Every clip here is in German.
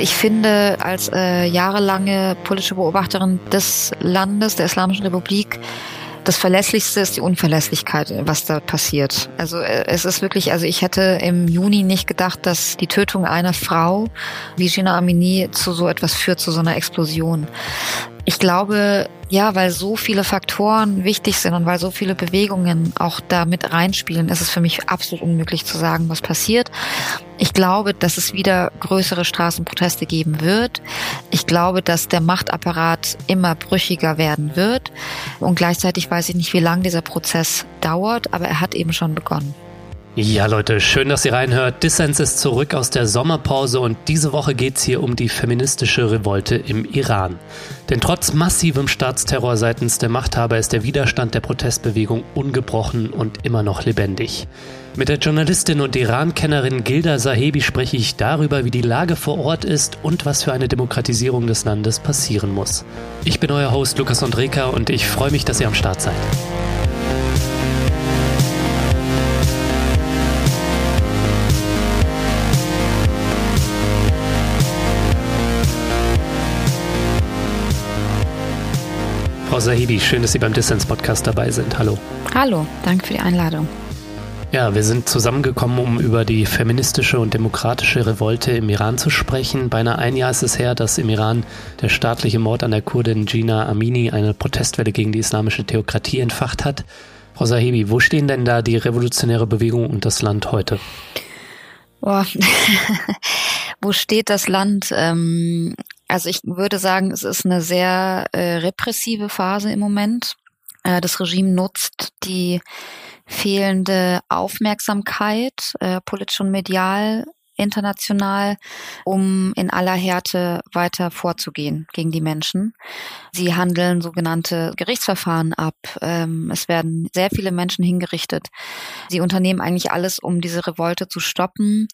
Ich finde, als äh, jahrelange politische Beobachterin des Landes, der Islamischen Republik, das Verlässlichste ist die Unverlässlichkeit, was da passiert. Also äh, es ist wirklich, also ich hätte im Juni nicht gedacht, dass die Tötung einer Frau wie Gina Amini zu so etwas führt, zu so einer Explosion. Ich glaube, ja, weil so viele Faktoren wichtig sind und weil so viele Bewegungen auch da mit reinspielen, ist es für mich absolut unmöglich zu sagen, was passiert. Ich glaube, dass es wieder größere Straßenproteste geben wird. Ich glaube, dass der Machtapparat immer brüchiger werden wird. Und gleichzeitig weiß ich nicht, wie lange dieser Prozess dauert, aber er hat eben schon begonnen. Ja, Leute, schön, dass ihr reinhört. Dissens ist zurück aus der Sommerpause und diese Woche geht es hier um die feministische Revolte im Iran. Denn trotz massivem Staatsterror seitens der Machthaber ist der Widerstand der Protestbewegung ungebrochen und immer noch lebendig. Mit der Journalistin und Iran-Kennerin Gilda Sahebi spreche ich darüber, wie die Lage vor Ort ist und was für eine Demokratisierung des Landes passieren muss. Ich bin euer Host Lukas Andreka und ich freue mich, dass ihr am Start seid. Frau Sahibi, schön, dass Sie beim Dissens Podcast dabei sind. Hallo. Hallo, danke für die Einladung. Ja, wir sind zusammengekommen, um über die feministische und demokratische Revolte im Iran zu sprechen. Beinahe ein Jahr ist es her, dass im Iran der staatliche Mord an der Kurdin Gina Amini eine Protestwelle gegen die islamische Theokratie entfacht hat. Frau Sahibi, wo stehen denn da die revolutionäre Bewegung und das Land heute? Boah. wo steht das Land? Ähm, also ich würde sagen, es ist eine sehr äh, repressive Phase im Moment. Äh, das Regime nutzt die fehlende Aufmerksamkeit, äh, politisch und medial, international, um in aller Härte weiter vorzugehen gegen die Menschen. Sie handeln sogenannte Gerichtsverfahren ab. Ähm, es werden sehr viele Menschen hingerichtet. Sie unternehmen eigentlich alles, um diese Revolte zu stoppen.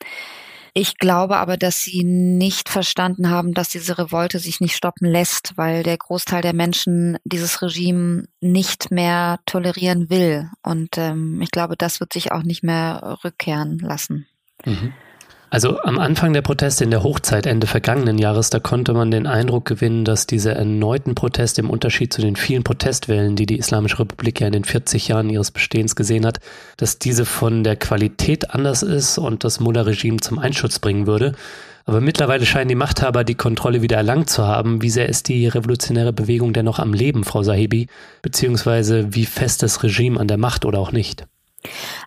Ich glaube aber, dass sie nicht verstanden haben, dass diese Revolte sich nicht stoppen lässt, weil der Großteil der Menschen dieses Regime nicht mehr tolerieren will. Und ähm, ich glaube, das wird sich auch nicht mehr rückkehren lassen. Mhm. Also am Anfang der Proteste in der Hochzeit Ende vergangenen Jahres, da konnte man den Eindruck gewinnen, dass diese erneuten Proteste im Unterschied zu den vielen Protestwellen, die die Islamische Republik ja in den 40 Jahren ihres Bestehens gesehen hat, dass diese von der Qualität anders ist und das Mullah-Regime zum Einschutz bringen würde. Aber mittlerweile scheinen die Machthaber die Kontrolle wieder erlangt zu haben. Wie sehr ist die revolutionäre Bewegung dennoch am Leben, Frau Sahibi? Beziehungsweise wie fest das Regime an der Macht oder auch nicht?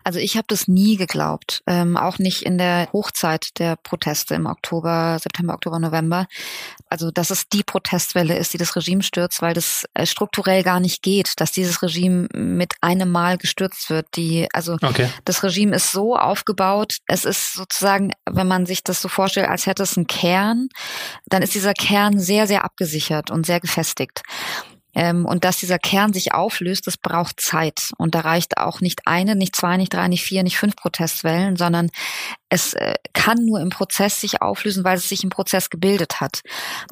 Also ich habe das nie geglaubt, ähm, auch nicht in der Hochzeit der Proteste im Oktober, September, Oktober, November. Also dass es die Protestwelle ist, die das Regime stürzt, weil das äh, strukturell gar nicht geht, dass dieses Regime mit einem Mal gestürzt wird. Die, also okay. das Regime ist so aufgebaut, es ist sozusagen, wenn man sich das so vorstellt, als hätte es einen Kern, dann ist dieser Kern sehr, sehr abgesichert und sehr gefestigt. Ähm, und dass dieser Kern sich auflöst, das braucht Zeit. Und da reicht auch nicht eine, nicht zwei, nicht drei, nicht vier, nicht fünf Protestwellen, sondern es äh, kann nur im Prozess sich auflösen, weil es sich im Prozess gebildet hat.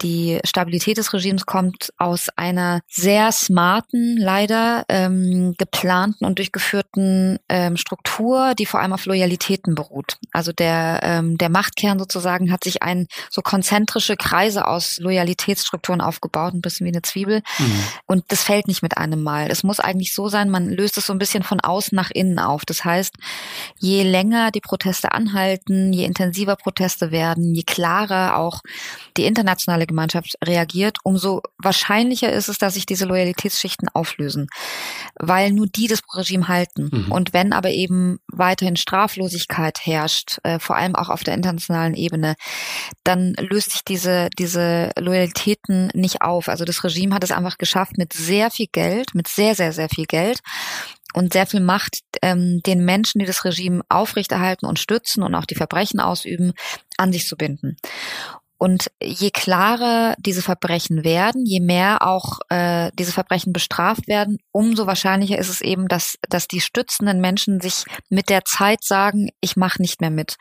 Die Stabilität des Regimes kommt aus einer sehr smarten, leider ähm, geplanten und durchgeführten ähm, Struktur, die vor allem auf Loyalitäten beruht. Also der, ähm, der Machtkern sozusagen hat sich ein so konzentrische Kreise aus Loyalitätsstrukturen aufgebaut, ein bisschen wie eine Zwiebel. Mhm. Und das fällt nicht mit einem Mal. Es muss eigentlich so sein, man löst es so ein bisschen von außen nach innen auf. Das heißt, je länger die Proteste anhalten, anhalten, je intensiver Proteste werden, je klarer auch die internationale Gemeinschaft reagiert, umso wahrscheinlicher ist es, dass sich diese Loyalitätsschichten auflösen, weil nur die das Regime halten. Mhm. Und wenn aber eben weiterhin Straflosigkeit herrscht, äh, vor allem auch auf der internationalen Ebene, dann löst sich diese, diese Loyalitäten nicht auf. Also das Regime hat es einfach geschafft, mit sehr viel Geld, mit sehr, sehr, sehr viel Geld und sehr viel Macht ähm, den Menschen, die das Regime aufrechterhalten und stützen und auch die Verbrechen ausüben, an sich zu binden. Und je klarer diese Verbrechen werden, je mehr auch äh, diese Verbrechen bestraft werden, umso wahrscheinlicher ist es eben, dass, dass die stützenden Menschen sich mit der Zeit sagen, ich mache nicht mehr mit.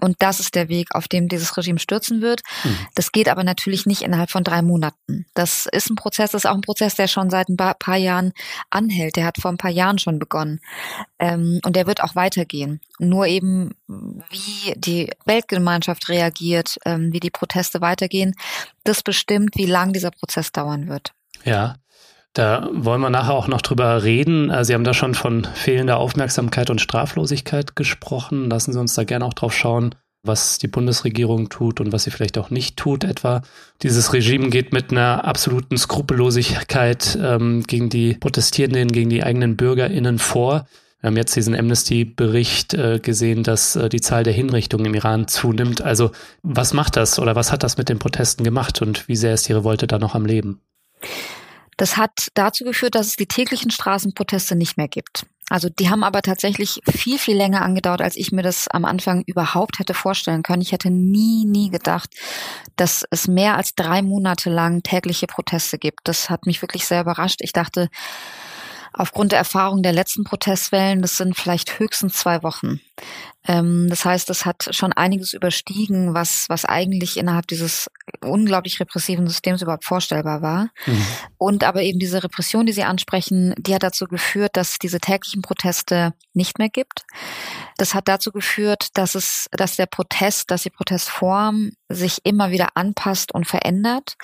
Und das ist der Weg, auf dem dieses Regime stürzen wird. Mhm. Das geht aber natürlich nicht innerhalb von drei Monaten. Das ist ein Prozess, das ist auch ein Prozess, der schon seit ein paar Jahren anhält. Der hat vor ein paar Jahren schon begonnen. Ähm, und der wird auch weitergehen. Nur eben, wie die Weltgemeinschaft reagiert, ähm, wie die Proteste weitergehen, das bestimmt, wie lang dieser Prozess dauern wird. Ja. Da wollen wir nachher auch noch drüber reden. Äh, Sie haben da schon von fehlender Aufmerksamkeit und Straflosigkeit gesprochen. Lassen Sie uns da gerne auch drauf schauen, was die Bundesregierung tut und was sie vielleicht auch nicht tut etwa. Dieses Regime geht mit einer absoluten Skrupellosigkeit ähm, gegen die Protestierenden, gegen die eigenen BürgerInnen vor. Wir haben jetzt diesen Amnesty-Bericht äh, gesehen, dass äh, die Zahl der Hinrichtungen im Iran zunimmt. Also was macht das oder was hat das mit den Protesten gemacht und wie sehr ist die Revolte da noch am Leben? Das hat dazu geführt, dass es die täglichen Straßenproteste nicht mehr gibt. Also die haben aber tatsächlich viel, viel länger angedauert, als ich mir das am Anfang überhaupt hätte vorstellen können. Ich hätte nie, nie gedacht, dass es mehr als drei Monate lang tägliche Proteste gibt. Das hat mich wirklich sehr überrascht. Ich dachte, aufgrund der Erfahrung der letzten Protestwellen, das sind vielleicht höchstens zwei Wochen. Ähm, das heißt, es hat schon einiges überstiegen, was, was eigentlich innerhalb dieses unglaublich repressiven Systems überhaupt vorstellbar war. Mhm. Und aber eben diese Repression, die Sie ansprechen, die hat dazu geführt, dass es diese täglichen Proteste nicht mehr gibt. Das hat dazu geführt, dass es, dass der Protest, dass die Protestform sich immer wieder anpasst und verändert.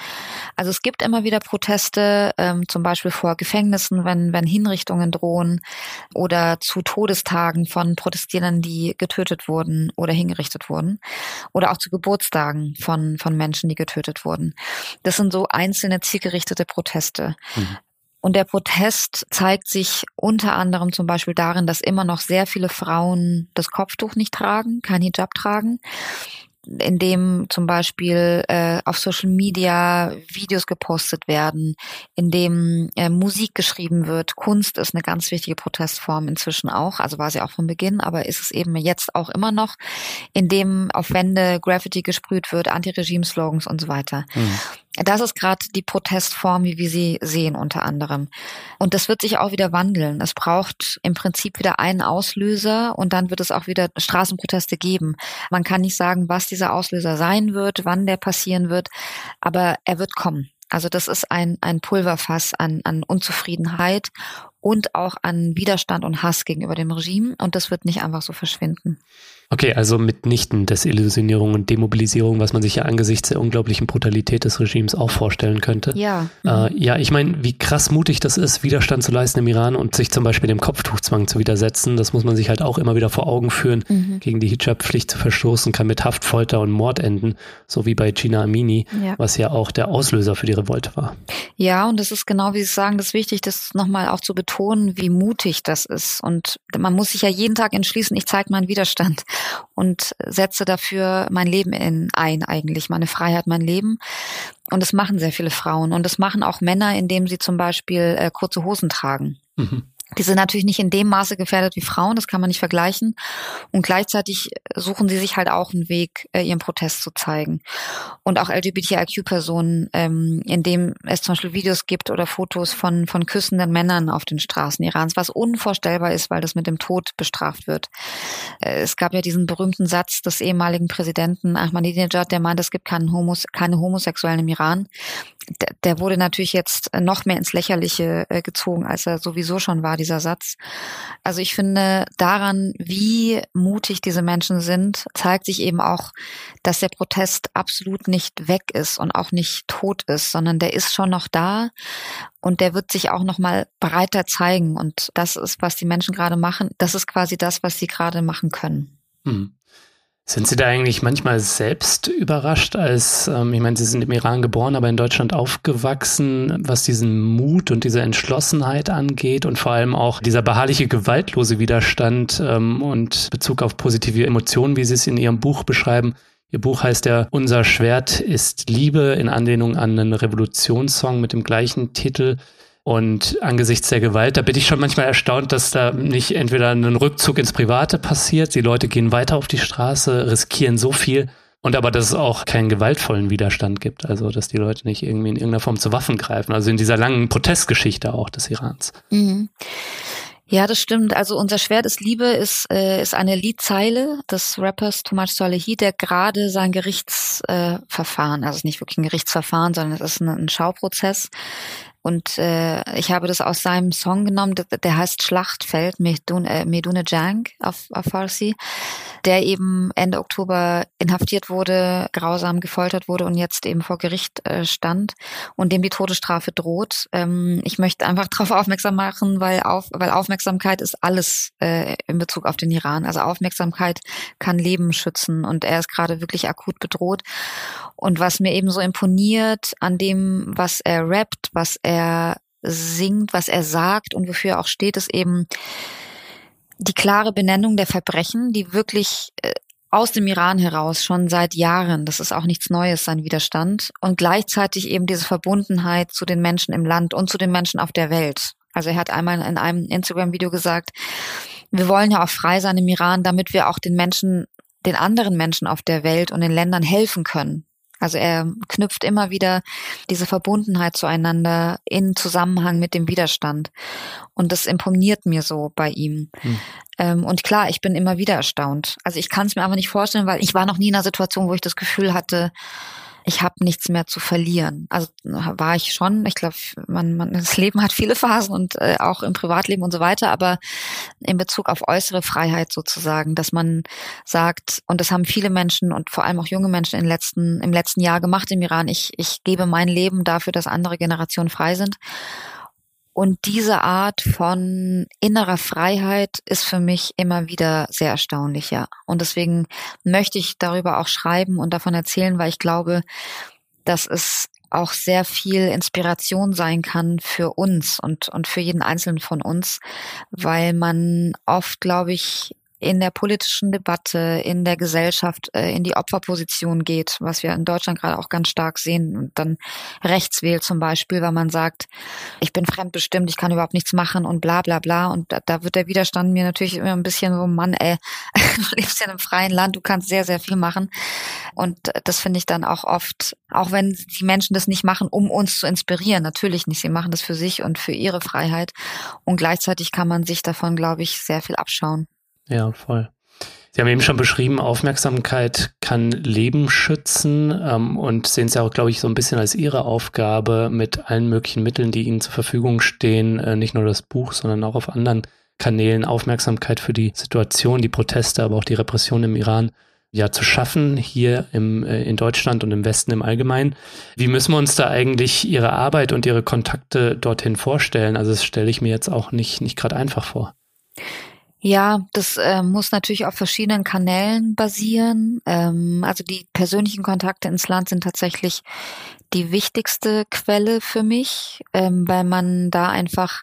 Also es gibt immer wieder Proteste, ähm, zum Beispiel vor Gefängnissen, wenn, wenn Hinrichtungen drohen oder zu Todestagen von Protestierenden, die getötet wurden oder hingerichtet wurden oder auch zu Geburtstagen von, von Menschen, die getötet wurden. Das sind so einzelne zielgerichtete Proteste. Mhm. Und der Protest zeigt sich unter anderem zum Beispiel darin, dass immer noch sehr viele Frauen das Kopftuch nicht tragen, kein Hijab tragen in dem zum Beispiel äh, auf Social Media Videos gepostet werden, in dem äh, Musik geschrieben wird. Kunst ist eine ganz wichtige Protestform inzwischen auch, also war sie auch von Beginn, aber ist es eben jetzt auch immer noch, in dem auf Wände Graffiti gesprüht wird, Anti-Regime-Slogans und so weiter. Mhm. Das ist gerade die Protestform, wie wir sie sehen unter anderem. Und das wird sich auch wieder wandeln. Es braucht im Prinzip wieder einen Auslöser und dann wird es auch wieder Straßenproteste geben. Man kann nicht sagen, was dieser Auslöser sein wird, wann der passieren wird, aber er wird kommen. Also das ist ein, ein Pulverfass an, an Unzufriedenheit und auch an Widerstand und Hass gegenüber dem Regime und das wird nicht einfach so verschwinden. Okay, also mitnichten Desillusionierung und Demobilisierung, was man sich ja angesichts der unglaublichen Brutalität des Regimes auch vorstellen könnte. Ja. Äh, mhm. ja, ich meine, wie krass mutig das ist, Widerstand zu leisten im Iran und sich zum Beispiel dem Kopftuchzwang zu widersetzen, das muss man sich halt auch immer wieder vor Augen führen. Mhm. Gegen die Hijab-Pflicht zu verstoßen, kann mit Haft, Folter und Mord enden, so wie bei Gina Amini, ja. was ja auch der Auslöser für die Revolte war. Ja, und das ist genau, wie Sie sagen, das ist wichtig, das nochmal auch zu betonen, wie mutig das ist. Und man muss sich ja jeden Tag entschließen, ich zeige meinen Widerstand und setze dafür mein Leben in, ein eigentlich, meine Freiheit, mein Leben. Und das machen sehr viele Frauen. Und das machen auch Männer, indem sie zum Beispiel äh, kurze Hosen tragen. Mhm. Die sind natürlich nicht in dem Maße gefährdet wie Frauen, das kann man nicht vergleichen. Und gleichzeitig suchen sie sich halt auch einen Weg, äh, ihren Protest zu zeigen. Und auch LGBTIQ-Personen, ähm, in dem es zum Beispiel Videos gibt oder Fotos von, von küssenden Männern auf den Straßen Irans, was unvorstellbar ist, weil das mit dem Tod bestraft wird. Äh, es gab ja diesen berühmten Satz des ehemaligen Präsidenten Ahmadinejad, der meint, es gibt keinen Homos keine Homosexuellen im Iran der wurde natürlich jetzt noch mehr ins Lächerliche äh, gezogen, als er sowieso schon war, dieser Satz. Also ich finde daran, wie mutig diese Menschen sind, zeigt sich eben auch, dass der Protest absolut nicht weg ist und auch nicht tot ist, sondern der ist schon noch da und der wird sich auch noch mal breiter zeigen. Und das ist, was die Menschen gerade machen. Das ist quasi das, was sie gerade machen können. Hm. Sind Sie da eigentlich manchmal selbst überrascht, als, ähm, ich meine, Sie sind im Iran geboren, aber in Deutschland aufgewachsen, was diesen Mut und diese Entschlossenheit angeht und vor allem auch dieser beharrliche, gewaltlose Widerstand ähm, und Bezug auf positive Emotionen, wie Sie es in Ihrem Buch beschreiben? Ihr Buch heißt ja Unser Schwert ist Liebe in Anlehnung an einen Revolutionssong mit dem gleichen Titel. Und angesichts der Gewalt, da bin ich schon manchmal erstaunt, dass da nicht entweder ein Rückzug ins Private passiert, die Leute gehen weiter auf die Straße, riskieren so viel, und aber, dass es auch keinen gewaltvollen Widerstand gibt, also dass die Leute nicht irgendwie in irgendeiner Form zu Waffen greifen, also in dieser langen Protestgeschichte auch des Irans. Mhm. Ja, das stimmt. Also unser Schwert ist Liebe ist, äh, ist eine Liedzeile des Rappers Too Much Salehi, der gerade sein Gerichtsverfahren, äh, also nicht wirklich ein Gerichtsverfahren, sondern es ist ein, ein Schauprozess, und äh, ich habe das aus seinem Song genommen, der, der heißt Schlachtfeld, Medune, äh, Medune Jang auf, auf Farsi, der eben Ende Oktober inhaftiert wurde, grausam gefoltert wurde und jetzt eben vor Gericht äh, stand und dem die Todesstrafe droht. Ähm, ich möchte einfach darauf aufmerksam machen, weil, auf, weil Aufmerksamkeit ist alles äh, in Bezug auf den Iran. Also Aufmerksamkeit kann Leben schützen und er ist gerade wirklich akut bedroht. Und was mir eben so imponiert an dem, was er rappt, was er singt, was er sagt und wofür er auch steht, ist eben die klare Benennung der Verbrechen, die wirklich äh, aus dem Iran heraus schon seit Jahren, das ist auch nichts Neues, sein Widerstand, und gleichzeitig eben diese Verbundenheit zu den Menschen im Land und zu den Menschen auf der Welt. Also er hat einmal in einem Instagram-Video gesagt, wir wollen ja auch frei sein im Iran, damit wir auch den Menschen, den anderen Menschen auf der Welt und den Ländern helfen können. Also er knüpft immer wieder diese Verbundenheit zueinander in Zusammenhang mit dem Widerstand. Und das imponiert mir so bei ihm. Hm. Ähm, und klar, ich bin immer wieder erstaunt. Also ich kann es mir aber nicht vorstellen, weil ich war noch nie in einer Situation, wo ich das Gefühl hatte, ich habe nichts mehr zu verlieren. Also war ich schon. Ich glaube, man, man, das Leben hat viele Phasen und äh, auch im Privatleben und so weiter. Aber in Bezug auf äußere Freiheit sozusagen, dass man sagt, und das haben viele Menschen und vor allem auch junge Menschen im letzten, im letzten Jahr gemacht im Iran. Ich, ich gebe mein Leben dafür, dass andere Generationen frei sind. Und diese Art von innerer Freiheit ist für mich immer wieder sehr erstaunlich, ja. Und deswegen möchte ich darüber auch schreiben und davon erzählen, weil ich glaube, dass es auch sehr viel Inspiration sein kann für uns und, und für jeden Einzelnen von uns, weil man oft, glaube ich, in der politischen Debatte, in der Gesellschaft äh, in die Opferposition geht, was wir in Deutschland gerade auch ganz stark sehen und dann rechts wählt zum Beispiel, weil man sagt, ich bin fremdbestimmt, ich kann überhaupt nichts machen und bla bla bla. Und da, da wird der Widerstand mir natürlich immer ein bisschen so, Mann, ey, du lebst ja in einem freien Land, du kannst sehr, sehr viel machen. Und das finde ich dann auch oft, auch wenn die Menschen das nicht machen, um uns zu inspirieren, natürlich nicht. Sie machen das für sich und für ihre Freiheit. Und gleichzeitig kann man sich davon, glaube ich, sehr viel abschauen. Ja, voll. Sie haben eben schon beschrieben, Aufmerksamkeit kann Leben schützen ähm, und sehen es ja auch, glaube ich, so ein bisschen als Ihre Aufgabe, mit allen möglichen Mitteln, die Ihnen zur Verfügung stehen, äh, nicht nur das Buch, sondern auch auf anderen Kanälen Aufmerksamkeit für die Situation, die Proteste, aber auch die Repression im Iran ja zu schaffen, hier im, äh, in Deutschland und im Westen im Allgemeinen. Wie müssen wir uns da eigentlich Ihre Arbeit und Ihre Kontakte dorthin vorstellen? Also das stelle ich mir jetzt auch nicht, nicht gerade einfach vor. Ja, das äh, muss natürlich auf verschiedenen Kanälen basieren. Ähm, also die persönlichen Kontakte ins Land sind tatsächlich die wichtigste Quelle für mich, ähm, weil man da einfach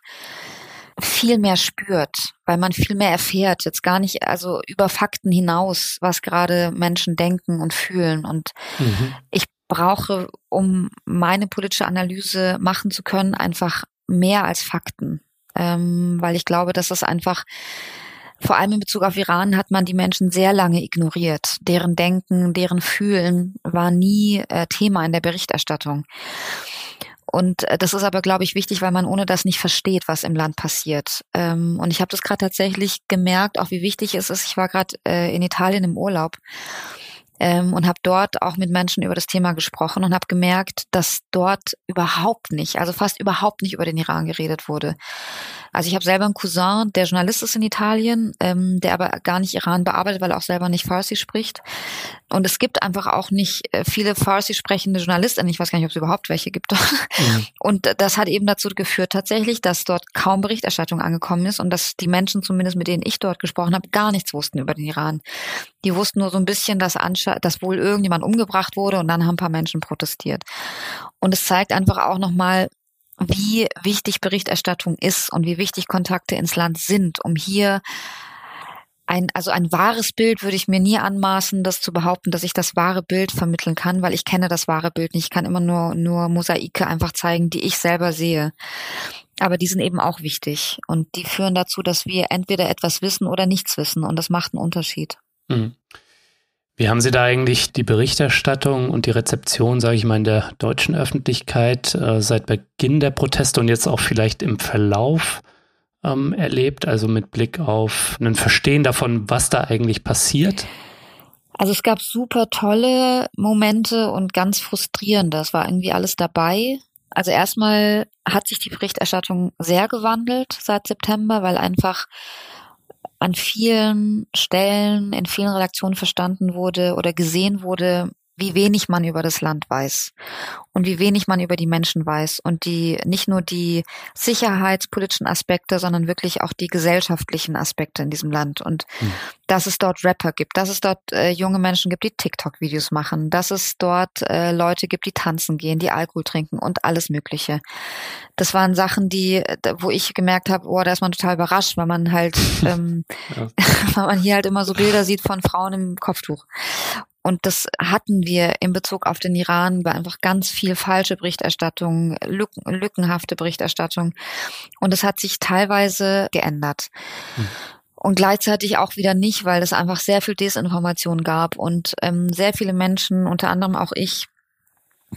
viel mehr spürt, weil man viel mehr erfährt, jetzt gar nicht also über Fakten hinaus, was gerade Menschen denken und fühlen. Und mhm. ich brauche, um meine politische Analyse machen zu können, einfach mehr als Fakten, ähm, weil ich glaube, dass das einfach vor allem in Bezug auf Iran hat man die Menschen sehr lange ignoriert. Deren Denken, deren Fühlen war nie äh, Thema in der Berichterstattung. Und äh, das ist aber, glaube ich, wichtig, weil man ohne das nicht versteht, was im Land passiert. Ähm, und ich habe das gerade tatsächlich gemerkt, auch wie wichtig es ist. Ich war gerade äh, in Italien im Urlaub ähm, und habe dort auch mit Menschen über das Thema gesprochen und habe gemerkt, dass dort überhaupt nicht, also fast überhaupt nicht über den Iran geredet wurde. Also ich habe selber einen Cousin, der Journalist ist in Italien, ähm, der aber gar nicht Iran bearbeitet, weil er auch selber nicht Farsi spricht. Und es gibt einfach auch nicht äh, viele Farsi sprechende Journalisten. Ich weiß gar nicht, ob es überhaupt welche gibt. Mhm. Und das hat eben dazu geführt tatsächlich, dass dort kaum Berichterstattung angekommen ist und dass die Menschen, zumindest mit denen ich dort gesprochen habe, gar nichts wussten über den Iran. Die wussten nur so ein bisschen, dass, dass wohl irgendjemand umgebracht wurde und dann haben ein paar Menschen protestiert. Und es zeigt einfach auch nochmal, wie wichtig Berichterstattung ist und wie wichtig Kontakte ins Land sind, um hier ein, also ein wahres Bild würde ich mir nie anmaßen, das zu behaupten, dass ich das wahre Bild vermitteln kann, weil ich kenne das wahre Bild nicht. Ich kann immer nur, nur Mosaike einfach zeigen, die ich selber sehe. Aber die sind eben auch wichtig und die führen dazu, dass wir entweder etwas wissen oder nichts wissen und das macht einen Unterschied. Mhm. Wie haben Sie da eigentlich die Berichterstattung und die Rezeption, sage ich mal, in der deutschen Öffentlichkeit äh, seit Beginn der Proteste und jetzt auch vielleicht im Verlauf ähm, erlebt, also mit Blick auf ein Verstehen davon, was da eigentlich passiert? Also es gab super tolle Momente und ganz frustrierende. Es war irgendwie alles dabei. Also erstmal hat sich die Berichterstattung sehr gewandelt seit September, weil einfach an vielen Stellen, in vielen Redaktionen verstanden wurde oder gesehen wurde, wie wenig man über das Land weiß und wie wenig man über die Menschen weiß und die nicht nur die sicherheitspolitischen Aspekte, sondern wirklich auch die gesellschaftlichen Aspekte in diesem Land und hm. dass es dort Rapper gibt, dass es dort äh, junge Menschen gibt, die TikTok-Videos machen, dass es dort äh, Leute gibt, die tanzen gehen, die Alkohol trinken und alles Mögliche. Das waren Sachen, die, wo ich gemerkt habe, oh, da ist man total überrascht, weil man halt, ähm, ja. weil man hier halt immer so Bilder sieht von Frauen im Kopftuch. Und das hatten wir in Bezug auf den Iran bei einfach ganz viel falsche Berichterstattung, lücken, lückenhafte Berichterstattung. Und es hat sich teilweise geändert. Hm. Und gleichzeitig auch wieder nicht, weil es einfach sehr viel Desinformation gab und ähm, sehr viele Menschen, unter anderem auch ich,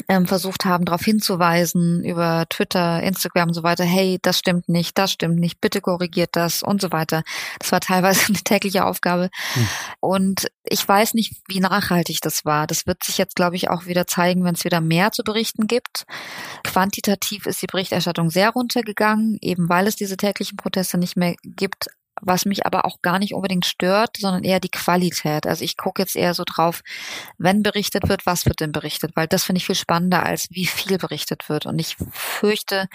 ähm, versucht haben, darauf hinzuweisen über Twitter, Instagram und so weiter, hey, das stimmt nicht, das stimmt nicht, bitte korrigiert das und so weiter. Das war teilweise eine tägliche Aufgabe. Hm. Und ich weiß nicht, wie nachhaltig das war. Das wird sich jetzt, glaube ich, auch wieder zeigen, wenn es wieder mehr zu berichten gibt. Quantitativ ist die Berichterstattung sehr runtergegangen, eben weil es diese täglichen Proteste nicht mehr gibt was mich aber auch gar nicht unbedingt stört, sondern eher die Qualität. Also ich gucke jetzt eher so drauf, wenn berichtet wird, was wird denn berichtet, weil das finde ich viel spannender, als wie viel berichtet wird. Und ich fürchte,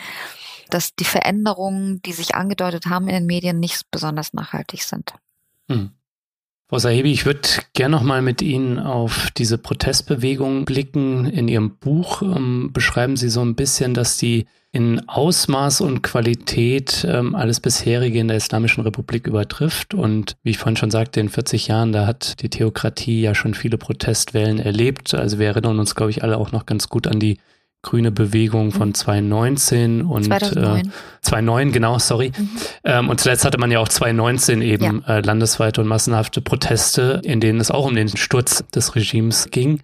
dass die Veränderungen, die sich angedeutet haben in den Medien, nicht besonders nachhaltig sind. Hm. Frau Sahibi, ich würde gerne noch mal mit Ihnen auf diese Protestbewegung blicken. In Ihrem Buch ähm, beschreiben Sie so ein bisschen, dass die in Ausmaß und Qualität ähm, alles bisherige in der Islamischen Republik übertrifft. Und wie ich vorhin schon sagte, in 40 Jahren, da hat die Theokratie ja schon viele Protestwellen erlebt. Also wir erinnern uns, glaube ich, alle auch noch ganz gut an die grüne Bewegung von 2019 mhm. und 2009, äh, 2009 genau, sorry. Mhm. Ähm, und zuletzt hatte man ja auch 2019 eben ja. äh, landesweite und massenhafte Proteste, in denen es auch um den Sturz des Regimes ging.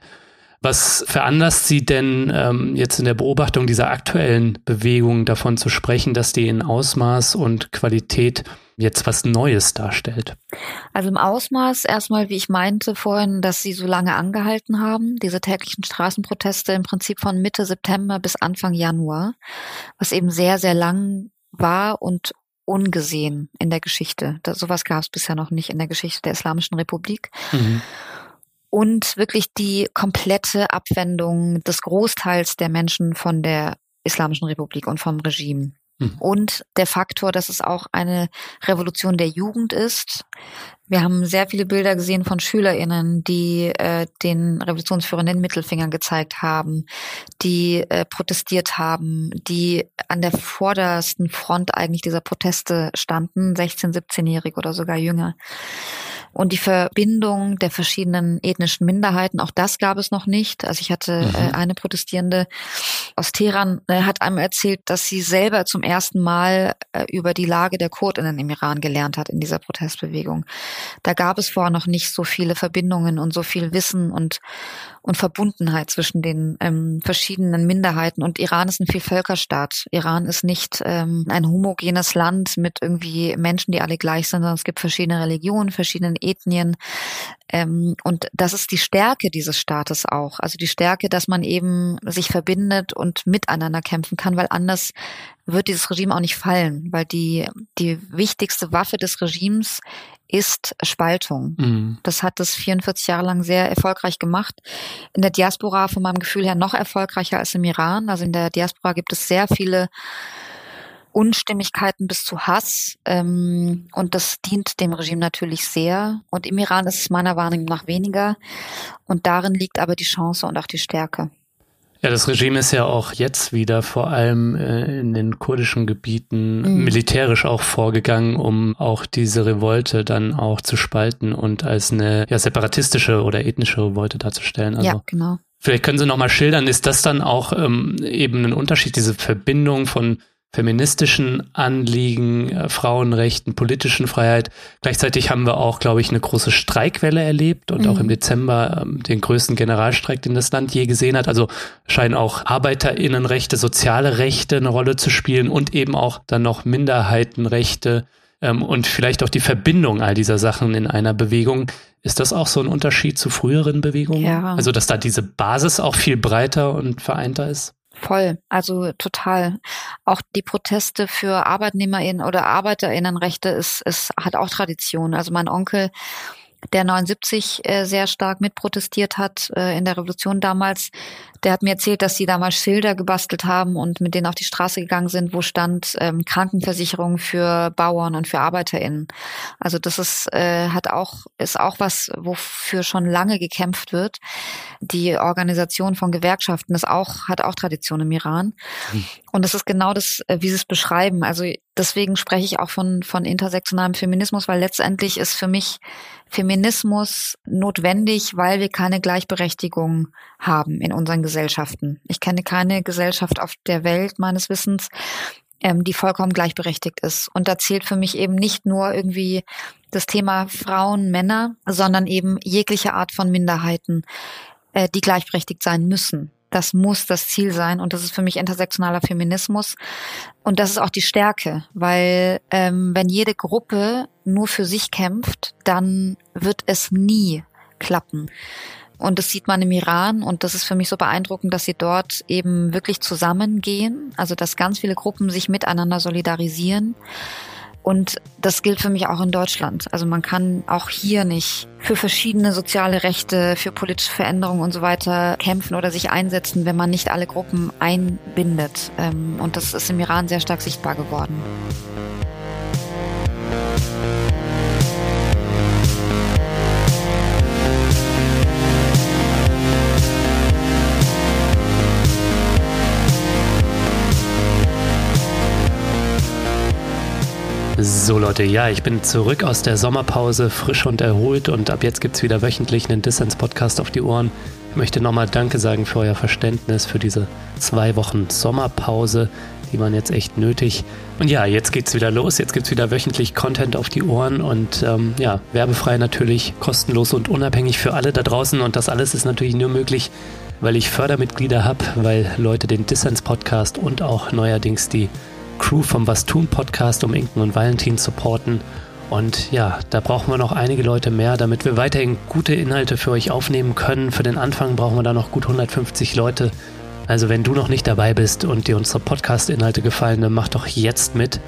Was veranlasst Sie denn ähm, jetzt in der Beobachtung dieser aktuellen Bewegung davon zu sprechen, dass die in Ausmaß und Qualität jetzt was Neues darstellt? Also im Ausmaß erstmal, wie ich meinte vorhin, dass sie so lange angehalten haben, diese täglichen Straßenproteste im Prinzip von Mitte September bis Anfang Januar, was eben sehr, sehr lang war und ungesehen in der Geschichte. Das, sowas gab es bisher noch nicht in der Geschichte der Islamischen Republik. Mhm und wirklich die komplette Abwendung des Großteils der Menschen von der Islamischen Republik und vom Regime. Hm. Und der Faktor, dass es auch eine Revolution der Jugend ist. Wir haben sehr viele Bilder gesehen von SchülerInnen, die äh, den revolutionsführenden Mittelfinger gezeigt haben, die äh, protestiert haben, die an der vordersten Front eigentlich dieser Proteste standen, 16-, 17-jährig oder sogar jünger. Und die Verbindung der verschiedenen ethnischen Minderheiten, auch das gab es noch nicht. Also ich hatte mhm. äh, eine Protestierende aus Teheran, äh, hat einem erzählt, dass sie selber zum ersten Mal äh, über die Lage der Kurdinnen im Iran gelernt hat in dieser Protestbewegung. Da gab es vorher noch nicht so viele Verbindungen und so viel Wissen und und Verbundenheit zwischen den ähm, verschiedenen Minderheiten. Und Iran ist ein Vielvölkerstaat. Iran ist nicht ähm, ein homogenes Land mit irgendwie Menschen, die alle gleich sind, sondern es gibt verschiedene Religionen, verschiedene Ethnien. Ähm, und das ist die Stärke dieses Staates auch. Also die Stärke, dass man eben sich verbindet und miteinander kämpfen kann, weil anders wird dieses Regime auch nicht fallen, weil die, die wichtigste Waffe des Regimes ist Spaltung. Mhm. Das hat es 44 Jahre lang sehr erfolgreich gemacht. In der Diaspora von meinem Gefühl her noch erfolgreicher als im Iran. Also in der Diaspora gibt es sehr viele Unstimmigkeiten bis zu Hass. Ähm, und das dient dem Regime natürlich sehr. Und im Iran ist es meiner Wahrnehmung nach weniger. Und darin liegt aber die Chance und auch die Stärke. Ja, das Regime ist ja auch jetzt wieder vor allem äh, in den kurdischen Gebieten mhm. militärisch auch vorgegangen, um auch diese Revolte dann auch zu spalten und als eine ja, separatistische oder ethnische Revolte darzustellen. Also, ja, genau. Vielleicht können Sie noch mal schildern, ist das dann auch ähm, eben ein Unterschied, diese Verbindung von feministischen Anliegen, äh, Frauenrechten, politischen Freiheit. Gleichzeitig haben wir auch, glaube ich, eine große Streikwelle erlebt und mhm. auch im mhm. Dezember ähm, den größten Generalstreik, den das Land je gesehen hat. Also scheinen auch Arbeiterinnenrechte, soziale Rechte eine Rolle zu spielen und eben auch dann noch Minderheitenrechte ähm, und vielleicht auch die Verbindung all dieser Sachen in einer Bewegung. Ist das auch so ein Unterschied zu früheren Bewegungen? Ja. Also, dass da diese Basis auch viel breiter und vereinter ist? Voll, also total. Auch die Proteste für ArbeitnehmerInnen oder ArbeiterInnenrechte ist, ist, hat auch Tradition. Also mein Onkel der 79 äh, sehr stark mitprotestiert hat äh, in der Revolution damals, der hat mir erzählt, dass sie damals Schilder gebastelt haben und mit denen auf die Straße gegangen sind, wo stand ähm, Krankenversicherung für Bauern und für ArbeiterInnen. Also das ist, äh, hat auch, ist auch was, wofür schon lange gekämpft wird. Die Organisation von Gewerkschaften ist auch, hat auch Tradition im Iran. Und das ist genau das, äh, wie sie es beschreiben. Also deswegen spreche ich auch von, von intersektionalem Feminismus, weil letztendlich ist für mich Feminismus notwendig, weil wir keine Gleichberechtigung haben in unseren Gesellschaften. Ich kenne keine Gesellschaft auf der Welt meines Wissens, ähm, die vollkommen gleichberechtigt ist. Und da zählt für mich eben nicht nur irgendwie das Thema Frauen, Männer, sondern eben jegliche Art von Minderheiten, äh, die gleichberechtigt sein müssen. Das muss das Ziel sein und das ist für mich intersektionaler Feminismus. Und das ist auch die Stärke, weil ähm, wenn jede Gruppe nur für sich kämpft, dann wird es nie klappen. Und das sieht man im Iran und das ist für mich so beeindruckend, dass sie dort eben wirklich zusammengehen, also dass ganz viele Gruppen sich miteinander solidarisieren und das gilt für mich auch in Deutschland. Also man kann auch hier nicht für verschiedene soziale Rechte, für politische Veränderungen und so weiter kämpfen oder sich einsetzen, wenn man nicht alle Gruppen einbindet. Ähm, und das ist im Iran sehr stark sichtbar geworden. So Leute, ja, ich bin zurück aus der Sommerpause, frisch und erholt und ab jetzt gibt es wieder wöchentlich einen Dissens-Podcast auf die Ohren. Ich möchte nochmal Danke sagen für euer Verständnis für diese zwei Wochen Sommerpause. Die waren jetzt echt nötig. Und ja, jetzt geht's wieder los. Jetzt gibt's wieder wöchentlich Content auf die Ohren und ähm, ja, werbefrei natürlich, kostenlos und unabhängig für alle da draußen. Und das alles ist natürlich nur möglich, weil ich Fördermitglieder habe, weil Leute den Dissens-Podcast und auch neuerdings die Crew vom Was tun Podcast um Inken und Valentin supporten. Und ja, da brauchen wir noch einige Leute mehr, damit wir weiterhin gute Inhalte für euch aufnehmen können. Für den Anfang brauchen wir da noch gut 150 Leute. Also wenn du noch nicht dabei bist und dir unsere Podcast-Inhalte gefallen, dann mach doch jetzt mit.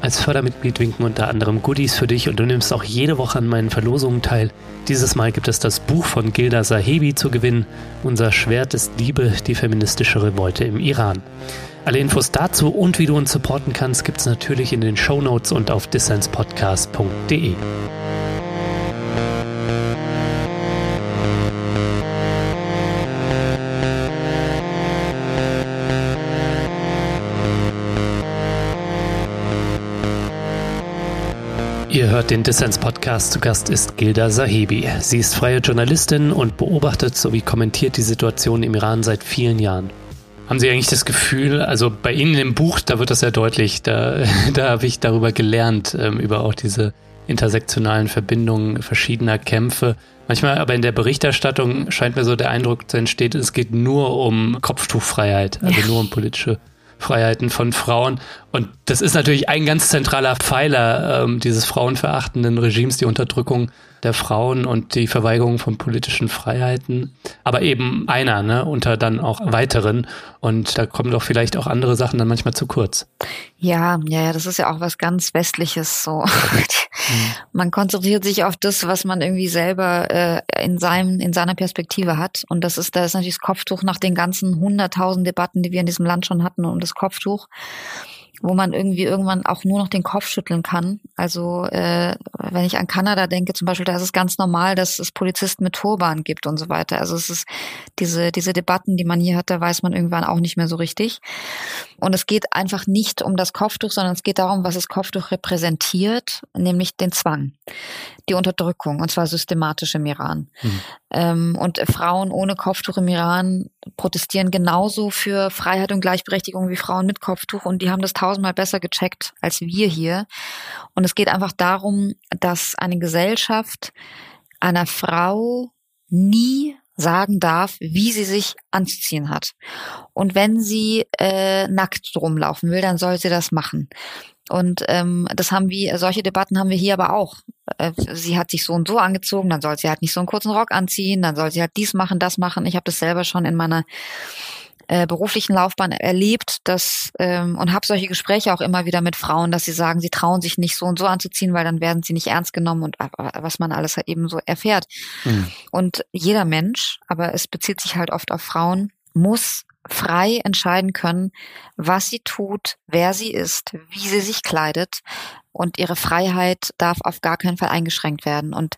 Als Fördermitglied winken unter anderem Goodies für dich und du nimmst auch jede Woche an meinen Verlosungen teil. Dieses Mal gibt es das Buch von Gilda Sahebi zu gewinnen. Unser Schwert ist Liebe, die feministische Revolte im Iran. Alle Infos dazu und wie du uns supporten kannst, gibt es natürlich in den Show Notes und auf dissenspodcast.de. Ihr hört den Dissens-Podcast. Zu Gast ist Gilda Sahibi. Sie ist freie Journalistin und beobachtet sowie kommentiert die Situation im Iran seit vielen Jahren. Haben Sie eigentlich das Gefühl, also bei Ihnen im Buch, da wird das sehr deutlich, da, da habe ich darüber gelernt, ähm, über auch diese intersektionalen Verbindungen verschiedener Kämpfe. Manchmal aber in der Berichterstattung scheint mir so der Eindruck zu entstehen, es geht nur um Kopftuchfreiheit, also ja. nur um politische Freiheiten von Frauen. Und das ist natürlich ein ganz zentraler Pfeiler ähm, dieses frauenverachtenden Regimes, die Unterdrückung der Frauen und die Verweigerung von politischen Freiheiten. Aber eben einer, ne, unter dann auch weiteren. Und da kommen doch vielleicht auch andere Sachen dann manchmal zu kurz. Ja, ja, ja, das ist ja auch was ganz Westliches so. Man konzentriert sich auf das, was man irgendwie selber äh, in seinem, in seiner Perspektive hat. Und das ist, da ist natürlich das Kopftuch nach den ganzen hunderttausend Debatten, die wir in diesem Land schon hatten um das Kopftuch wo man irgendwie irgendwann auch nur noch den Kopf schütteln kann. Also äh, wenn ich an Kanada denke zum Beispiel, da ist es ganz normal, dass es Polizisten mit Turban gibt und so weiter. Also es ist diese, diese Debatten, die man hier hat, da weiß man irgendwann auch nicht mehr so richtig. Und es geht einfach nicht um das Kopftuch, sondern es geht darum, was das Kopftuch repräsentiert, nämlich den Zwang, die Unterdrückung, und zwar systematisch im Iran. Mhm. Ähm, und Frauen ohne Kopftuch im Iran protestieren genauso für Freiheit und Gleichberechtigung wie Frauen mit Kopftuch und die haben das tausendmal besser gecheckt als wir hier. Und es geht einfach darum, dass eine Gesellschaft einer Frau nie sagen darf, wie sie sich anzuziehen hat. Und wenn sie äh, nackt rumlaufen will, dann soll sie das machen. Und ähm, das haben wir, solche Debatten haben wir hier aber auch. Äh, sie hat sich so und so angezogen, dann soll sie halt nicht so einen kurzen Rock anziehen, dann soll sie halt dies machen, das machen. Ich habe das selber schon in meiner äh, beruflichen Laufbahn erlebt, dass ähm, und habe solche Gespräche auch immer wieder mit Frauen, dass sie sagen, sie trauen sich nicht so und so anzuziehen, weil dann werden sie nicht ernst genommen und äh, was man alles halt eben so erfährt. Mhm. Und jeder Mensch, aber es bezieht sich halt oft auf Frauen, muss frei entscheiden können, was sie tut, wer sie ist, wie sie sich kleidet. Und ihre Freiheit darf auf gar keinen Fall eingeschränkt werden. Und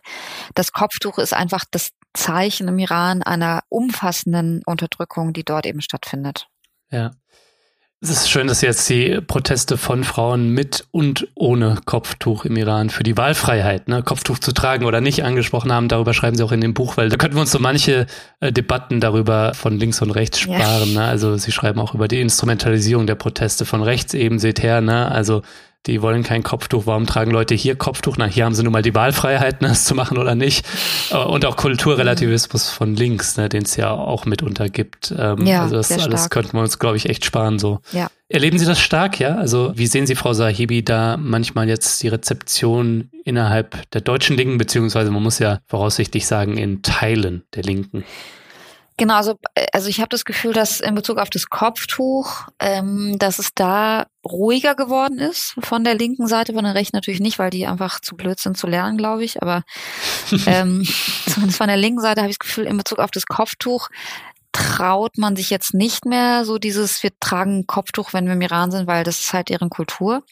das Kopftuch ist einfach das Zeichen im Iran einer umfassenden Unterdrückung, die dort eben stattfindet. Ja. Es ist schön, dass Sie jetzt die Proteste von Frauen mit und ohne Kopftuch im Iran für die Wahlfreiheit, ne, Kopftuch zu tragen oder nicht angesprochen haben. Darüber schreiben Sie auch in dem Buch, weil da könnten wir uns so manche äh, Debatten darüber von links und rechts sparen. Ja. Ne? Also Sie schreiben auch über die Instrumentalisierung der Proteste von rechts eben, seht her, ne? Also die wollen kein Kopftuch. Warum tragen Leute hier Kopftuch? Na, hier haben sie nun mal die Wahlfreiheit, ne, es zu machen oder nicht. Äh, und auch Kulturrelativismus von links, ne, den es ja auch mitunter gibt. Ähm, ja, also das alles stark. könnten wir uns, glaube ich, echt sparen so. Ja. Erleben Sie das stark, ja? Also wie sehen Sie, Frau Sahibi, da manchmal jetzt die Rezeption innerhalb der deutschen Linken, beziehungsweise man muss ja voraussichtlich sagen, in Teilen der Linken? Genau, also, äh, also ich habe das Gefühl, dass in Bezug auf das Kopftuch, ähm, dass es da ruhiger geworden ist von der linken Seite, von der rechten natürlich nicht, weil die einfach zu blöd sind zu lernen, glaube ich. Aber ähm, zumindest von der linken Seite habe ich das Gefühl, in Bezug auf das Kopftuch traut man sich jetzt nicht mehr so dieses, wir tragen Kopftuch, wenn wir im Iran sind, weil das ist halt deren Kultur.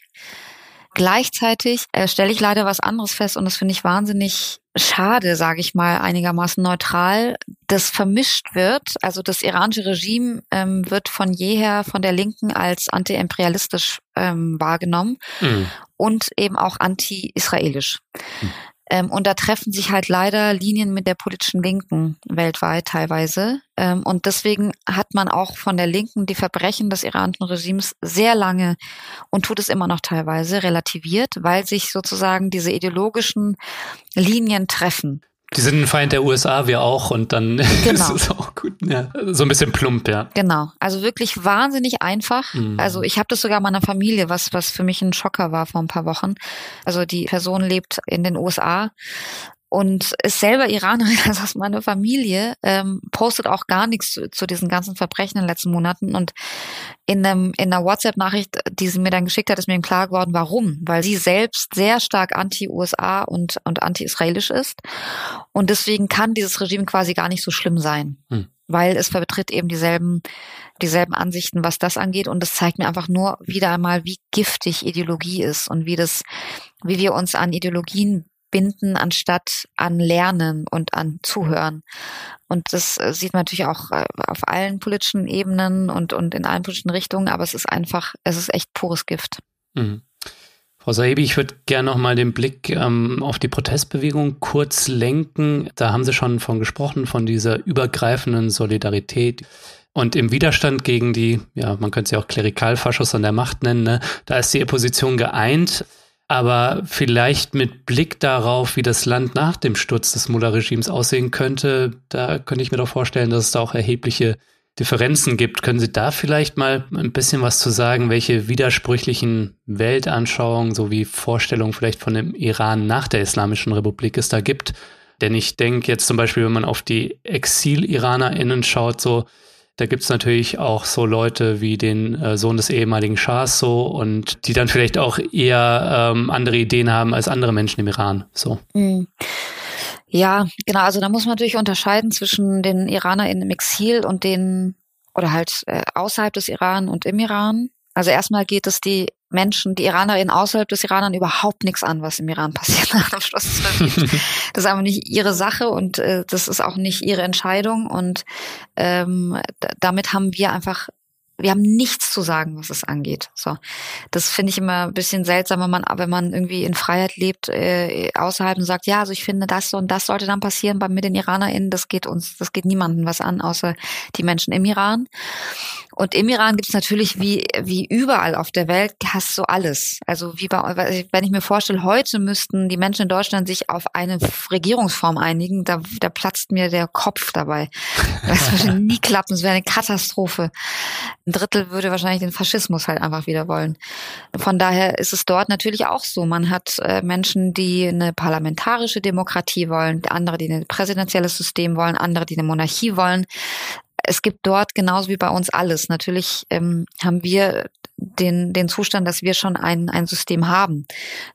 Gleichzeitig äh, stelle ich leider was anderes fest und das finde ich wahnsinnig schade, sage ich mal, einigermaßen neutral, das vermischt wird. Also das iranische Regime ähm, wird von jeher von der Linken als anti-imperialistisch ähm, wahrgenommen mhm. und eben auch anti-israelisch. Mhm. Ähm, und da treffen sich halt leider Linien mit der politischen Linken weltweit teilweise. Ähm, und deswegen hat man auch von der Linken die Verbrechen des iranischen Regimes sehr lange und tut es immer noch teilweise relativiert, weil sich sozusagen diese ideologischen Linien treffen. Die sind ein Feind der USA, wir auch, und dann genau. ist es auch gut. Ja, so ein bisschen plump, ja. Genau. Also wirklich wahnsinnig einfach. Mhm. Also ich habe das sogar meiner Familie, was, was für mich ein Schocker war vor ein paar Wochen. Also die Person lebt in den USA und ist selber Iranerin, also aus meiner Familie, ähm, postet auch gar nichts zu, zu, diesen ganzen Verbrechen in den letzten Monaten. Und in, einem, in einer WhatsApp-Nachricht, die sie mir dann geschickt hat, ist mir klar geworden, warum. Weil sie selbst sehr stark anti-USA und, und anti-israelisch ist. Und deswegen kann dieses Regime quasi gar nicht so schlimm sein. Hm. Weil es vertritt eben dieselben, dieselben Ansichten, was das angeht. Und das zeigt mir einfach nur wieder einmal, wie giftig Ideologie ist und wie das, wie wir uns an Ideologien binden, anstatt an Lernen und an Zuhören. Und das äh, sieht man natürlich auch äh, auf allen politischen Ebenen und, und in allen politischen Richtungen, aber es ist einfach, es ist echt pures Gift. Mhm. Frau Saebi, ich würde gerne noch mal den Blick ähm, auf die Protestbewegung kurz lenken. Da haben Sie schon von gesprochen, von dieser übergreifenden Solidarität. Und im Widerstand gegen die, ja, man könnte sie auch Klerikalfaschos an der Macht nennen, ne, da ist die Opposition geeint aber vielleicht mit Blick darauf, wie das Land nach dem Sturz des Mullah-Regimes aussehen könnte, da könnte ich mir doch vorstellen, dass es da auch erhebliche Differenzen gibt. Können Sie da vielleicht mal ein bisschen was zu sagen, welche widersprüchlichen Weltanschauungen sowie Vorstellungen vielleicht von dem Iran nach der Islamischen Republik es da gibt? Denn ich denke jetzt zum Beispiel, wenn man auf die Exil-IranerInnen schaut, so, da gibt's natürlich auch so Leute wie den äh, Sohn des ehemaligen Schahs so und die dann vielleicht auch eher ähm, andere Ideen haben als andere Menschen im Iran. So. Mhm. Ja, genau. Also da muss man natürlich unterscheiden zwischen den IranerInnen im Exil und den oder halt äh, außerhalb des Iran und im Iran. Also erstmal geht es die Menschen, die Iranerinnen außerhalb des Iranern überhaupt nichts an, was im Iran passiert nach dem Schluss. Das ist aber nicht ihre Sache und äh, das ist auch nicht ihre Entscheidung und ähm, damit haben wir einfach wir haben nichts zu sagen, was es angeht. So, das finde ich immer ein bisschen seltsam, wenn man, wenn man irgendwie in Freiheit lebt, äh, außerhalb und sagt, ja, also ich finde, das und das sollte dann passieren bei mit den IranerInnen. Das geht uns, das geht niemandem was an, außer die Menschen im Iran. Und im Iran gibt es natürlich wie, wie überall auf der Welt, hast du alles. Also wie bei, wenn ich mir vorstelle, heute müssten die Menschen in Deutschland sich auf eine Regierungsform einigen, da, da platzt mir der Kopf dabei. Das würde nie klappen, es wäre eine Katastrophe. Ein Drittel würde wahrscheinlich den Faschismus halt einfach wieder wollen. Von daher ist es dort natürlich auch so. Man hat äh, Menschen, die eine parlamentarische Demokratie wollen, andere, die ein präsidentielles System wollen, andere, die eine Monarchie wollen es gibt dort genauso wie bei uns alles. Natürlich ähm, haben wir den, den Zustand, dass wir schon ein, ein System haben.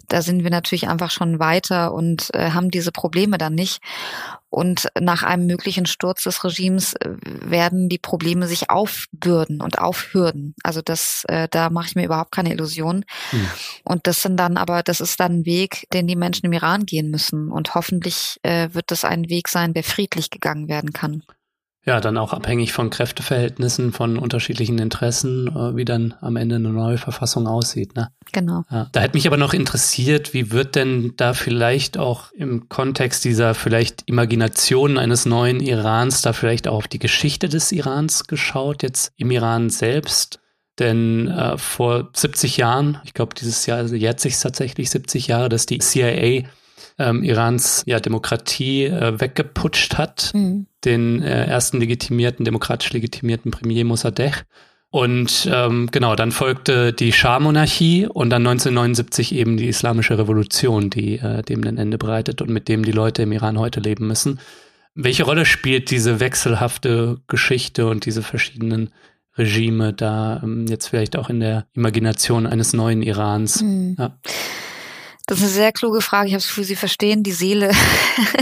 Da sind wir natürlich einfach schon weiter und äh, haben diese Probleme dann nicht. Und nach einem möglichen Sturz des Regimes äh, werden die Probleme sich aufbürden und aufhürden. Also das, äh, da mache ich mir überhaupt keine Illusionen. Hm. Und das sind dann aber, das ist dann ein Weg, den die Menschen im Iran gehen müssen. Und hoffentlich äh, wird das ein Weg sein, der friedlich gegangen werden kann. Ja, dann auch abhängig von Kräfteverhältnissen, von unterschiedlichen Interessen, äh, wie dann am Ende eine neue Verfassung aussieht. Ne? Genau. Ja. Da hätte mich aber noch interessiert, wie wird denn da vielleicht auch im Kontext dieser vielleicht Imagination eines neuen Irans da vielleicht auch auf die Geschichte des Irans geschaut, jetzt im Iran selbst? Denn äh, vor 70 Jahren, ich glaube dieses Jahr also jährt sich tatsächlich 70 Jahre, dass die CIA ähm, Irans ja, Demokratie äh, weggeputscht hat, mhm. den äh, ersten legitimierten, demokratisch legitimierten Premier Mossadegh. Und ähm, genau, dann folgte die Schah-Monarchie und dann 1979 eben die Islamische Revolution, die äh, dem ein Ende bereitet und mit dem die Leute im Iran heute leben müssen. Welche Rolle spielt diese wechselhafte Geschichte und diese verschiedenen Regime da ähm, jetzt vielleicht auch in der Imagination eines neuen Irans? Mhm. Ja. Das ist eine sehr kluge Frage. Ich habe das Gefühl, Sie verstehen die Seele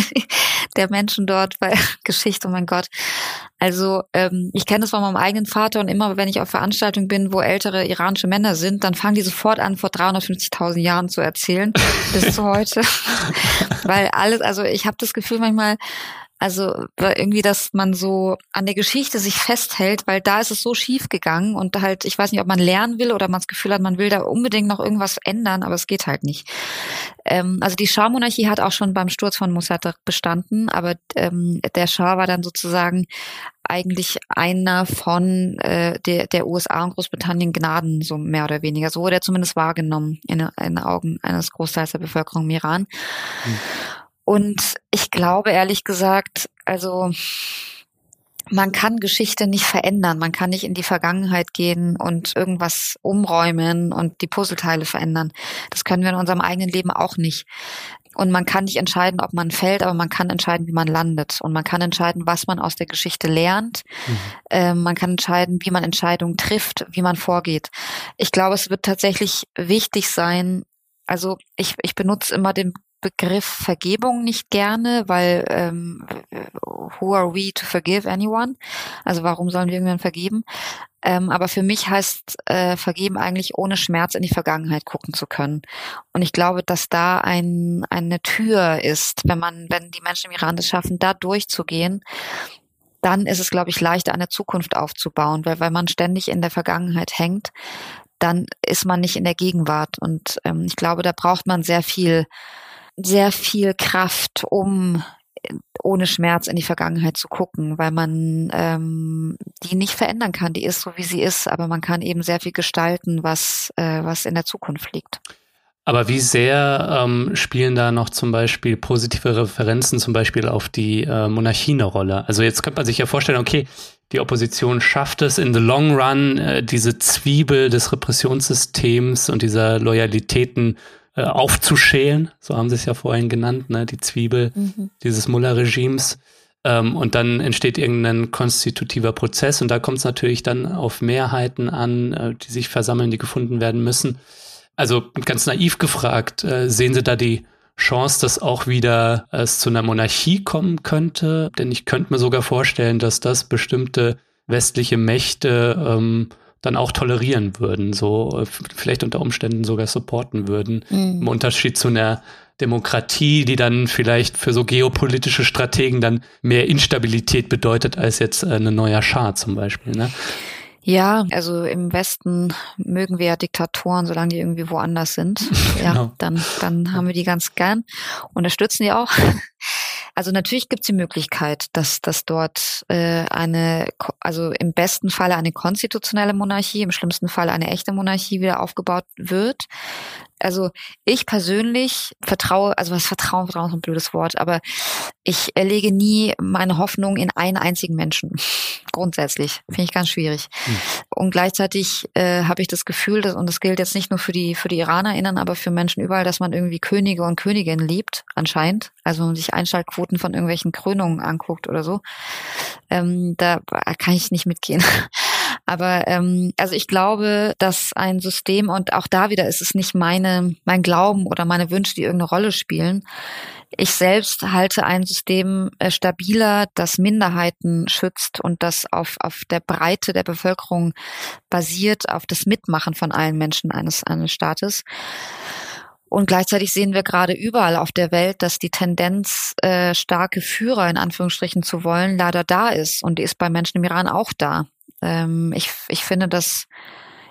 der Menschen dort bei Geschichte, oh mein Gott. Also ähm, ich kenne das von meinem eigenen Vater und immer, wenn ich auf Veranstaltungen bin, wo ältere iranische Männer sind, dann fangen die sofort an, vor 350.000 Jahren zu erzählen, bis zu heute. Weil alles, also ich habe das Gefühl manchmal, also irgendwie, dass man so an der Geschichte sich festhält, weil da ist es so schief gegangen und halt, ich weiß nicht, ob man lernen will oder man das Gefühl hat, man will da unbedingt noch irgendwas ändern, aber es geht halt nicht. Ähm, also die Schah-Monarchie hat auch schon beim Sturz von Mossadegh bestanden, aber ähm, der Schah war dann sozusagen eigentlich einer von äh, der, der USA und Großbritannien Gnaden, so mehr oder weniger. So wurde er zumindest wahrgenommen in, den Augen eines Großteils der Bevölkerung im Iran. Mhm. Und ich glaube ehrlich gesagt, also man kann Geschichte nicht verändern. Man kann nicht in die Vergangenheit gehen und irgendwas umräumen und die Puzzleteile verändern. Das können wir in unserem eigenen Leben auch nicht. Und man kann nicht entscheiden, ob man fällt, aber man kann entscheiden, wie man landet. Und man kann entscheiden, was man aus der Geschichte lernt. Mhm. Ähm, man kann entscheiden, wie man Entscheidungen trifft, wie man vorgeht. Ich glaube, es wird tatsächlich wichtig sein, also ich, ich benutze immer den Begriff Vergebung nicht gerne, weil ähm, who are we to forgive anyone? Also warum sollen wir irgendwann vergeben? Ähm, aber für mich heißt äh, vergeben eigentlich ohne Schmerz in die Vergangenheit gucken zu können. Und ich glaube, dass da ein, eine Tür ist, wenn man, wenn die Menschen im Iran es schaffen, da durchzugehen, dann ist es, glaube ich, leichter, eine Zukunft aufzubauen, weil, weil man ständig in der Vergangenheit hängt, dann ist man nicht in der Gegenwart. Und ähm, ich glaube, da braucht man sehr viel sehr viel Kraft, um ohne Schmerz in die Vergangenheit zu gucken, weil man ähm, die nicht verändern kann. Die ist so, wie sie ist, aber man kann eben sehr viel gestalten, was, äh, was in der Zukunft liegt. Aber wie sehr ähm, spielen da noch zum Beispiel positive Referenzen zum Beispiel auf die äh, Monarchie eine Rolle? Also jetzt könnte man sich ja vorstellen, okay, die Opposition schafft es in the long run, äh, diese Zwiebel des Repressionssystems und dieser Loyalitäten äh, aufzuschälen, so haben sie es ja vorhin genannt, ne, die Zwiebel mhm. dieses Mullah-Regimes. Ähm, und dann entsteht irgendein konstitutiver Prozess und da kommt es natürlich dann auf Mehrheiten an, äh, die sich versammeln, die gefunden werden müssen. Also ganz naiv gefragt, äh, sehen Sie da die Chance, dass auch wieder es zu einer Monarchie kommen könnte? Denn ich könnte mir sogar vorstellen, dass das bestimmte westliche Mächte ähm, dann auch tolerieren würden, so vielleicht unter Umständen sogar supporten würden. Mhm. Im Unterschied zu einer Demokratie, die dann vielleicht für so geopolitische Strategen dann mehr Instabilität bedeutet als jetzt eine neuer Schah zum Beispiel. Ne? Ja, also im Westen mögen wir ja Diktatoren, solange die irgendwie woanders sind. Ja, genau. dann, dann haben wir die ganz gern, unterstützen die auch. Also natürlich gibt es die Möglichkeit, dass, dass dort äh, eine, also im besten Falle eine konstitutionelle Monarchie, im schlimmsten Fall eine echte Monarchie wieder aufgebaut wird. Also ich persönlich vertraue, also was Vertrauen, Vertrauen ist ein blödes Wort, aber ich lege nie meine Hoffnung in einen einzigen Menschen. Grundsätzlich. Finde ich ganz schwierig. Hm. Und gleichzeitig äh, habe ich das Gefühl, dass, und das gilt jetzt nicht nur für die, für die IranerInnen, aber für Menschen überall, dass man irgendwie Könige und Königinnen liebt, anscheinend. Also wenn man sich Einschaltquoten von irgendwelchen Krönungen anguckt oder so. Ähm, da kann ich nicht mitgehen. Aber ähm, also ich glaube, dass ein System und auch da wieder ist es nicht meine mein Glauben oder meine Wünsche, die irgendeine Rolle spielen. Ich selbst halte ein System äh, stabiler, das Minderheiten schützt und das auf, auf der Breite der Bevölkerung basiert, auf das Mitmachen von allen Menschen eines, eines Staates. Und gleichzeitig sehen wir gerade überall auf der Welt, dass die Tendenz, äh, starke Führer in Anführungsstrichen zu wollen, leider da ist. Und die ist bei Menschen im Iran auch da. Ähm, ich, ich finde, dass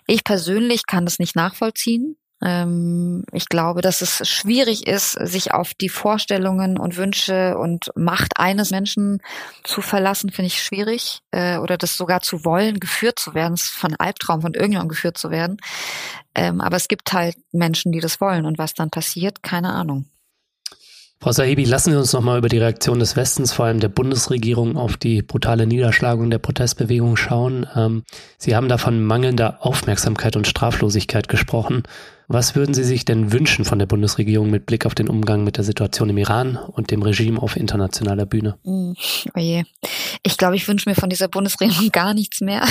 ich persönlich kann das nicht nachvollziehen. Ähm, ich glaube, dass es schwierig ist, sich auf die Vorstellungen und Wünsche und Macht eines Menschen zu verlassen, finde ich schwierig. Äh, oder das sogar zu wollen, geführt zu werden, von Albtraum von irgendjemandem geführt zu werden. Ähm, aber es gibt halt Menschen, die das wollen. Und was dann passiert, keine Ahnung. Frau Sahibi, lassen Sie uns noch mal über die Reaktion des Westens, vor allem der Bundesregierung, auf die brutale Niederschlagung der Protestbewegung schauen. Ähm, Sie haben da von mangelnder Aufmerksamkeit und Straflosigkeit gesprochen. Was würden Sie sich denn wünschen von der Bundesregierung mit Blick auf den Umgang mit der Situation im Iran und dem Regime auf internationaler Bühne? Mm, oh je. Ich glaube, ich wünsche mir von dieser Bundesregierung gar nichts mehr.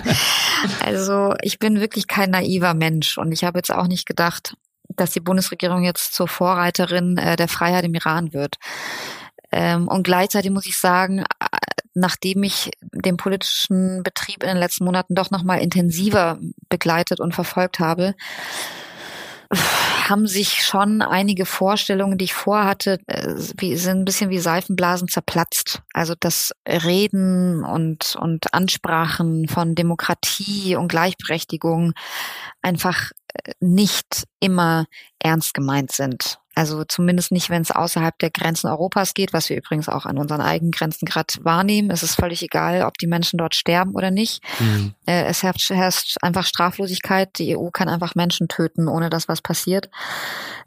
also ich bin wirklich kein naiver Mensch und ich habe jetzt auch nicht gedacht, dass die Bundesregierung jetzt zur Vorreiterin äh, der Freiheit im Iran wird. Ähm, und gleichzeitig muss ich sagen, nachdem ich den politischen Betrieb in den letzten Monaten doch nochmal intensiver begleitet und verfolgt habe, haben sich schon einige Vorstellungen, die ich vorhatte, äh, wie, sind ein bisschen wie Seifenblasen zerplatzt. Also das Reden und, und Ansprachen von Demokratie und Gleichberechtigung einfach nicht immer ernst gemeint sind. Also zumindest nicht, wenn es außerhalb der Grenzen Europas geht, was wir übrigens auch an unseren eigenen Grenzen gerade wahrnehmen. Es ist völlig egal, ob die Menschen dort sterben oder nicht. Mhm. Äh, es herrscht, einfach Straflosigkeit. Die EU kann einfach Menschen töten, ohne dass was passiert.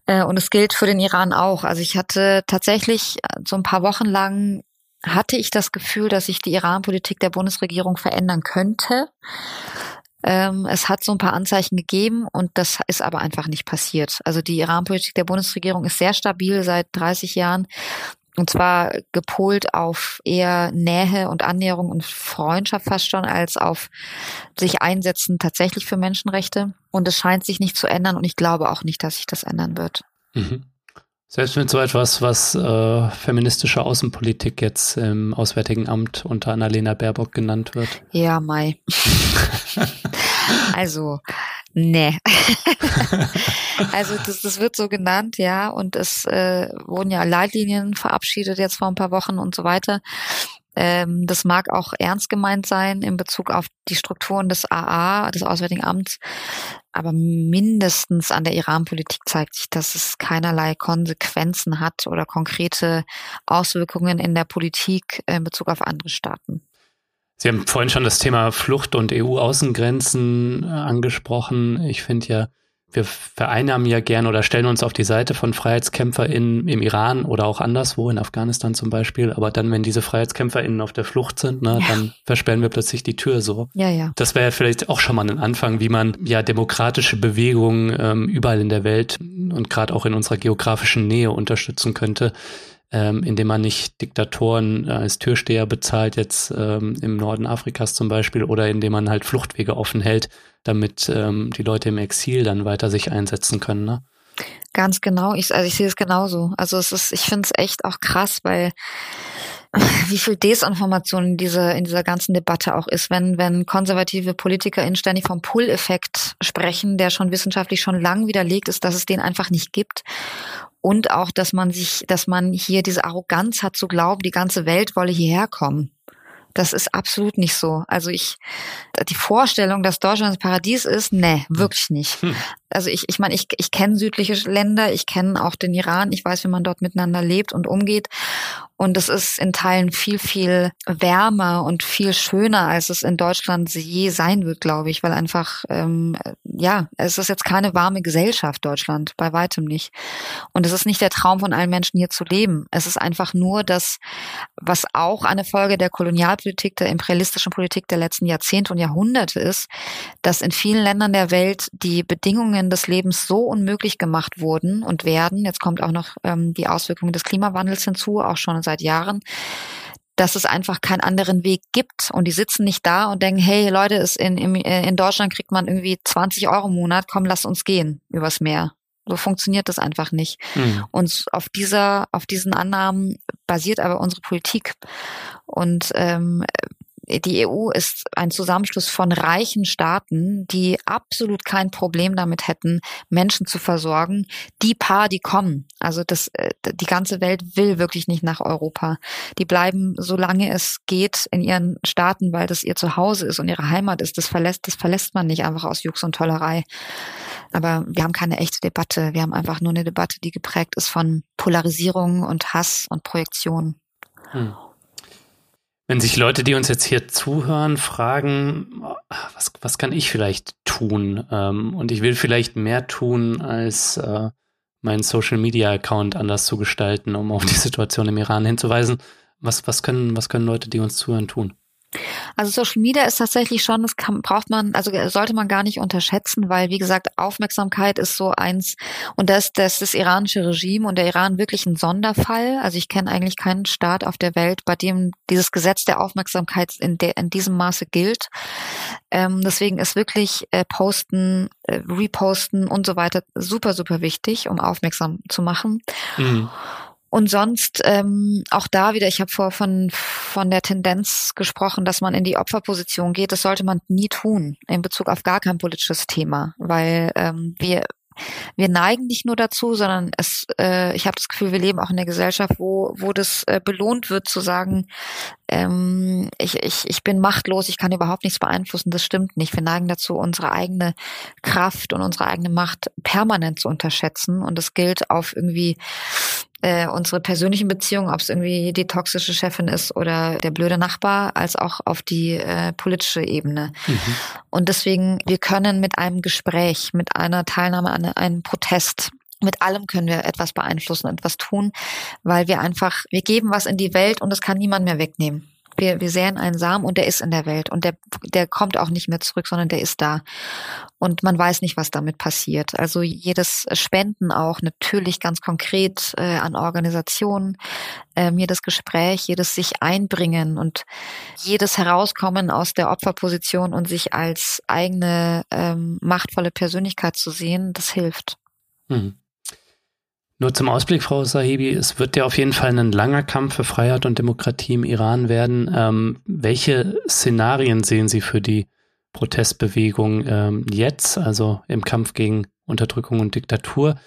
Äh, und es gilt für den Iran auch. Also ich hatte tatsächlich so ein paar Wochen lang hatte ich das Gefühl, dass sich die Iran-Politik der Bundesregierung verändern könnte. Ähm, es hat so ein paar Anzeichen gegeben und das ist aber einfach nicht passiert. Also die Iran-Politik der Bundesregierung ist sehr stabil seit 30 Jahren. Und zwar gepolt auf eher Nähe und Annäherung und Freundschaft fast schon, als auf sich einsetzen tatsächlich für Menschenrechte. Und es scheint sich nicht zu ändern und ich glaube auch nicht, dass sich das ändern wird. Mhm. Selbst mit so etwas, was äh, feministische Außenpolitik jetzt im Auswärtigen Amt unter Annalena Baerbock genannt wird. Ja, Mai. also, nee. also das, das wird so genannt, ja, und es äh, wurden ja Leitlinien verabschiedet jetzt vor ein paar Wochen und so weiter. Ähm, das mag auch ernst gemeint sein in Bezug auf die Strukturen des AA, des Auswärtigen Amts. Aber mindestens an der Iran-Politik zeigt sich, dass es keinerlei Konsequenzen hat oder konkrete Auswirkungen in der Politik in Bezug auf andere Staaten. Sie haben vorhin schon das Thema Flucht und EU-Außengrenzen äh, angesprochen. Ich finde ja, wir vereinnahmen ja gern oder stellen uns auf die Seite von FreiheitskämpferInnen im Iran oder auch anderswo, in Afghanistan zum Beispiel. Aber dann, wenn diese FreiheitskämpferInnen auf der Flucht sind, ne, ja. dann versperren wir plötzlich die Tür so. Ja, ja. Das wäre vielleicht auch schon mal ein Anfang, wie man ja demokratische Bewegungen ähm, überall in der Welt und gerade auch in unserer geografischen Nähe unterstützen könnte ähm, indem man nicht Diktatoren äh, als Türsteher bezahlt, jetzt ähm, im Norden Afrikas zum Beispiel, oder indem man halt Fluchtwege offen hält, damit ähm, die Leute im Exil dann weiter sich einsetzen können. Ne? Ganz genau. Ich, also ich sehe es genauso. Also es ist, ich finde es echt auch krass, weil wie viel Desinformation in dieser, in dieser ganzen Debatte auch ist, wenn, wenn konservative PolitikerInnen ständig vom Pull-Effekt sprechen, der schon wissenschaftlich schon lang widerlegt ist, dass es den einfach nicht gibt. Und auch, dass man sich, dass man hier diese Arroganz hat zu glauben, die ganze Welt wolle hierher kommen. Das ist absolut nicht so. Also ich, die Vorstellung, dass Deutschland das Paradies ist, nee, wirklich nicht. Hm. Also ich, ich meine, ich, ich kenne südliche Länder, ich kenne auch den Iran, ich weiß, wie man dort miteinander lebt und umgeht. Und es ist in Teilen viel, viel wärmer und viel schöner, als es in Deutschland je sein wird, glaube ich, weil einfach, ähm, ja, es ist jetzt keine warme Gesellschaft, Deutschland, bei weitem nicht. Und es ist nicht der Traum von allen Menschen hier zu leben. Es ist einfach nur das, was auch eine Folge der Kolonialpolitik, der imperialistischen Politik der letzten Jahrzehnte und Jahrhunderte ist, dass in vielen Ländern der Welt die Bedingungen des Lebens so unmöglich gemacht wurden und werden. Jetzt kommt auch noch ähm, die Auswirkungen des Klimawandels hinzu, auch schon seit Jahren dass es einfach keinen anderen Weg gibt. Und die sitzen nicht da und denken, hey Leute, ist in, in, in Deutschland kriegt man irgendwie 20 Euro im Monat, komm, lass uns gehen übers Meer. So funktioniert das einfach nicht. Mhm. Und auf dieser, auf diesen Annahmen basiert aber unsere Politik. Und ähm, die EU ist ein Zusammenschluss von reichen Staaten, die absolut kein Problem damit hätten, Menschen zu versorgen. Die paar, die kommen. Also das, äh, die ganze Welt will wirklich nicht nach Europa. Die bleiben, solange es geht, in ihren Staaten, weil das ihr Zuhause ist und ihre Heimat ist. Das verlässt, das verlässt man nicht einfach aus Jux und Tollerei. Aber wir haben keine echte Debatte. Wir haben einfach nur eine Debatte, die geprägt ist von Polarisierung und Hass und Projektion. Hm. Wenn sich Leute, die uns jetzt hier zuhören, fragen, was, was kann ich vielleicht tun? Ähm, und ich will vielleicht mehr tun, als äh, meinen Social-Media-Account anders zu gestalten, um auf die Situation im Iran hinzuweisen. Was, was, können, was können Leute, die uns zuhören, tun? Also Social Media ist tatsächlich schon, das kann, braucht man, also sollte man gar nicht unterschätzen, weil wie gesagt, Aufmerksamkeit ist so eins und das, das das iranische Regime und der Iran wirklich ein Sonderfall. Also ich kenne eigentlich keinen Staat auf der Welt, bei dem dieses Gesetz der Aufmerksamkeit in, der, in diesem Maße gilt. Ähm, deswegen ist wirklich äh, Posten, äh, Reposten und so weiter super, super wichtig, um aufmerksam zu machen. Mhm. Und sonst ähm, auch da wieder, ich habe vor von, von der Tendenz gesprochen, dass man in die Opferposition geht. Das sollte man nie tun in Bezug auf gar kein politisches Thema, weil ähm, wir wir neigen nicht nur dazu, sondern es, äh, ich habe das Gefühl, wir leben auch in der Gesellschaft, wo, wo das äh, belohnt wird, zu sagen, ähm, ich, ich, ich bin machtlos, ich kann überhaupt nichts beeinflussen. Das stimmt nicht. Wir neigen dazu, unsere eigene Kraft und unsere eigene Macht permanent zu unterschätzen. Und es gilt auf irgendwie äh, unsere persönlichen Beziehungen, ob es irgendwie die toxische Chefin ist oder der blöde Nachbar, als auch auf die äh, politische Ebene. Mhm. Und deswegen, wir können mit einem Gespräch, mit einer Teilnahme an einem Protest, mit allem können wir etwas beeinflussen, etwas tun, weil wir einfach, wir geben was in die Welt und das kann niemand mehr wegnehmen. Wir, wir säen einen Samen und der ist in der Welt und der, der kommt auch nicht mehr zurück, sondern der ist da. Und man weiß nicht, was damit passiert. Also jedes Spenden auch natürlich ganz konkret äh, an Organisationen, äh, jedes Gespräch, jedes sich einbringen und jedes Herauskommen aus der Opferposition und sich als eigene ähm, machtvolle Persönlichkeit zu sehen, das hilft. Mhm. Nur zum Ausblick, Frau Sahibi, es wird ja auf jeden Fall ein langer Kampf für Freiheit und Demokratie im Iran werden. Ähm, welche Szenarien sehen Sie für die Protestbewegung ähm, jetzt, also im Kampf gegen Unterdrückung und Diktatur?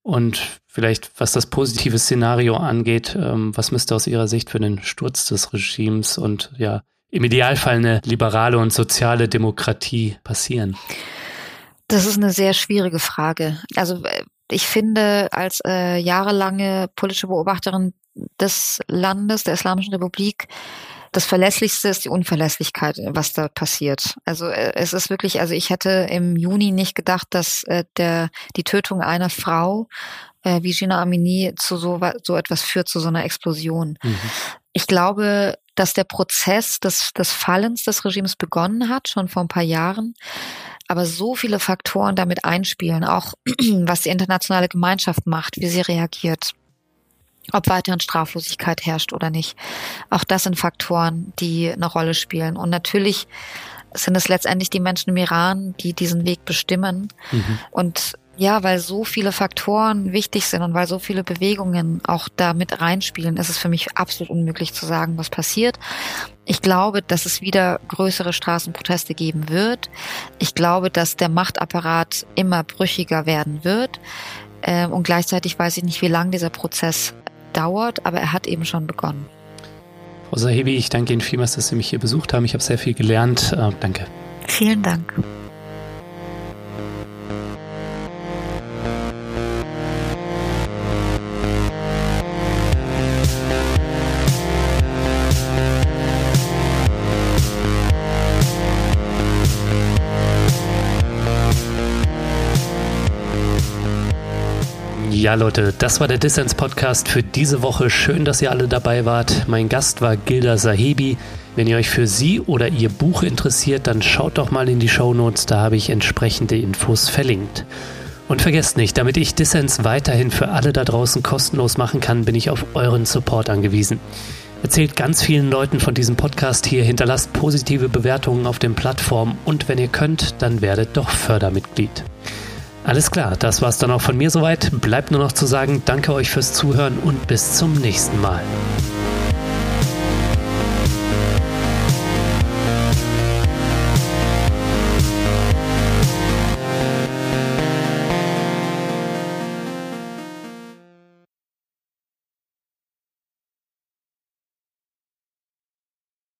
Und vielleicht, was das positive Szenario angeht, ähm, was müsste aus Ihrer Sicht für den Sturz des Regimes und ja, im Idealfall eine liberale und soziale Demokratie passieren? Das ist eine sehr schwierige Frage. Also äh, ich finde, als äh, jahrelange politische Beobachterin des Landes, der Islamischen Republik, das Verlässlichste ist die Unverlässlichkeit, was da passiert. Also äh, es ist wirklich, also ich hätte im Juni nicht gedacht, dass äh, der die Tötung einer Frau äh, wie Gina Amini zu so, so etwas führt, zu so einer Explosion. Mhm. Ich glaube, dass der Prozess des, des Fallens des Regimes begonnen hat, schon vor ein paar Jahren aber so viele Faktoren damit einspielen, auch was die internationale Gemeinschaft macht, wie sie reagiert, ob weiterhin Straflosigkeit herrscht oder nicht. Auch das sind Faktoren, die eine Rolle spielen. Und natürlich sind es letztendlich die Menschen im Iran, die diesen Weg bestimmen. Mhm. Und ja, weil so viele Faktoren wichtig sind und weil so viele Bewegungen auch da mit reinspielen, ist es für mich absolut unmöglich zu sagen, was passiert. Ich glaube, dass es wieder größere Straßenproteste geben wird. Ich glaube, dass der Machtapparat immer brüchiger werden wird. Ähm, und gleichzeitig weiß ich nicht, wie lange dieser Prozess dauert, aber er hat eben schon begonnen. Frau Sahibi, ich danke Ihnen vielmals, dass Sie mich hier besucht haben. Ich habe sehr viel gelernt. Äh, danke. Vielen Dank. Leute, das war der Dissens-Podcast für diese Woche. Schön, dass ihr alle dabei wart. Mein Gast war Gilda Sahibi. Wenn ihr euch für sie oder ihr Buch interessiert, dann schaut doch mal in die Show Notes. da habe ich entsprechende Infos verlinkt. Und vergesst nicht, damit ich Dissens weiterhin für alle da draußen kostenlos machen kann, bin ich auf euren Support angewiesen. Erzählt ganz vielen Leuten von diesem Podcast hier, hinterlasst positive Bewertungen auf den Plattformen und wenn ihr könnt, dann werdet doch Fördermitglied. Alles klar, das war's dann auch von mir soweit. Bleibt nur noch zu sagen, danke euch fürs Zuhören und bis zum nächsten Mal.